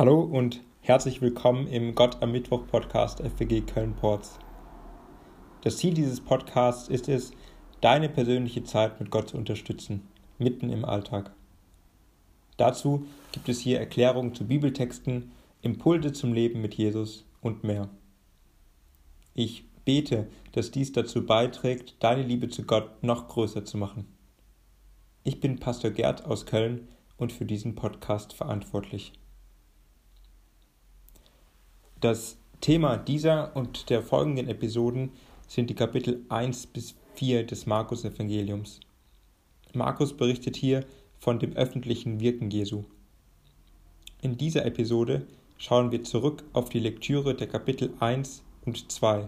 Hallo und herzlich willkommen im Gott am Mittwoch Podcast FWG Köln-Ports. Das Ziel dieses Podcasts ist es, deine persönliche Zeit mit Gott zu unterstützen, mitten im Alltag. Dazu gibt es hier Erklärungen zu Bibeltexten, Impulse zum Leben mit Jesus und mehr. Ich bete, dass dies dazu beiträgt, deine Liebe zu Gott noch größer zu machen. Ich bin Pastor Gerd aus Köln und für diesen Podcast verantwortlich. Das Thema dieser und der folgenden Episoden sind die Kapitel 1 bis 4 des Markus-Evangeliums. Markus berichtet hier von dem öffentlichen Wirken Jesu. In dieser Episode schauen wir zurück auf die Lektüre der Kapitel 1 und 2.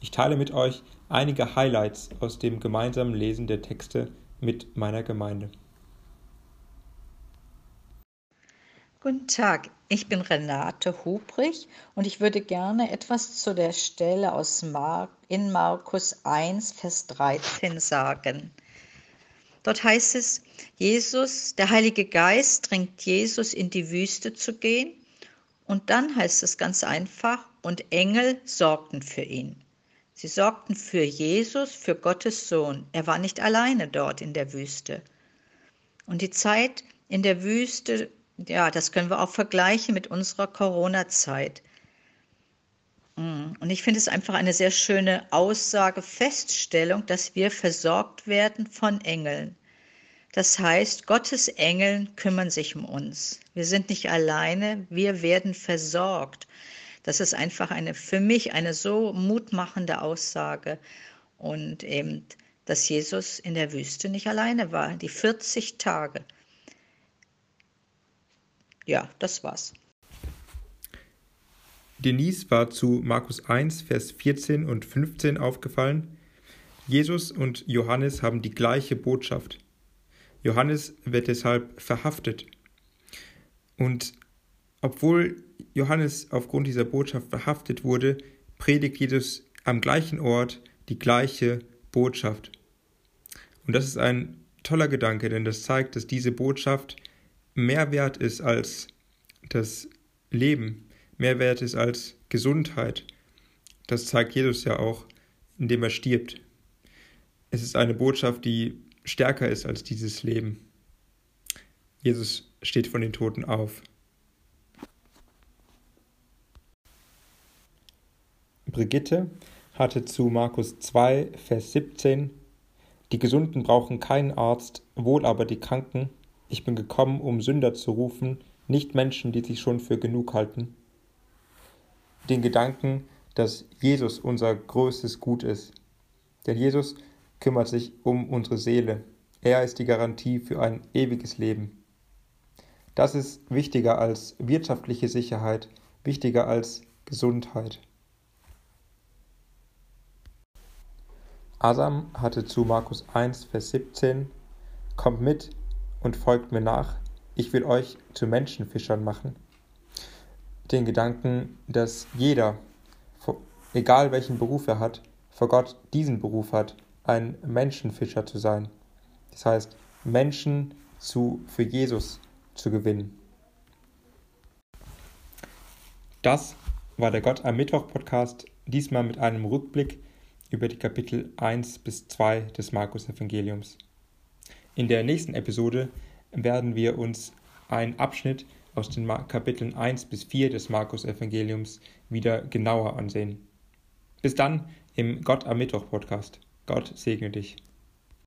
Ich teile mit euch einige Highlights aus dem gemeinsamen Lesen der Texte mit meiner Gemeinde. Guten Tag, ich bin Renate Hubrich und ich würde gerne etwas zu der Stelle aus Mar in Markus 1, Vers 13 sagen. Dort heißt es, Jesus, der Heilige Geist drängt Jesus in die Wüste zu gehen und dann heißt es ganz einfach, und Engel sorgten für ihn. Sie sorgten für Jesus, für Gottes Sohn. Er war nicht alleine dort in der Wüste. Und die Zeit in der Wüste ja, das können wir auch vergleichen mit unserer Corona-Zeit. Mm, und ich finde es einfach eine sehr schöne Aussage, Feststellung, dass wir versorgt werden von Engeln. Das heißt, Gottes Engeln kümmern sich um uns. Wir sind nicht alleine, wir werden versorgt. Das ist einfach eine, für mich eine so mutmachende Aussage. Und eben, dass Jesus in der Wüste nicht alleine war, die 40 Tage ja, das war's. Denise war zu Markus 1, Vers 14 und 15 aufgefallen. Jesus und Johannes haben die gleiche Botschaft. Johannes wird deshalb verhaftet. Und obwohl Johannes aufgrund dieser Botschaft verhaftet wurde, predigt Jesus am gleichen Ort die gleiche Botschaft. Und das ist ein toller Gedanke, denn das zeigt, dass diese Botschaft mehr wert ist als das Leben, mehr wert ist als Gesundheit. Das zeigt Jesus ja auch, indem er stirbt. Es ist eine Botschaft, die stärker ist als dieses Leben. Jesus steht von den Toten auf. Brigitte hatte zu Markus 2, Vers 17 Die Gesunden brauchen keinen Arzt, wohl aber die Kranken. Ich bin gekommen, um Sünder zu rufen, nicht Menschen, die sich schon für genug halten. Den Gedanken, dass Jesus unser größtes Gut ist. Denn Jesus kümmert sich um unsere Seele. Er ist die Garantie für ein ewiges Leben. Das ist wichtiger als wirtschaftliche Sicherheit, wichtiger als Gesundheit. Asam hatte zu Markus 1, Vers 17, Kommt mit, und folgt mir nach, ich will euch zu Menschenfischern machen. Den Gedanken, dass jeder, egal welchen Beruf er hat, vor Gott diesen Beruf hat, ein Menschenfischer zu sein. Das heißt, Menschen zu, für Jesus zu gewinnen. Das war der Gott am Mittwoch Podcast, diesmal mit einem Rückblick über die Kapitel 1 bis 2 des Markus Evangeliums. In der nächsten Episode werden wir uns einen Abschnitt aus den Kapiteln 1 bis 4 des Markus Evangeliums wieder genauer ansehen. Bis dann im Gott am Mittwoch Podcast. Gott segne dich.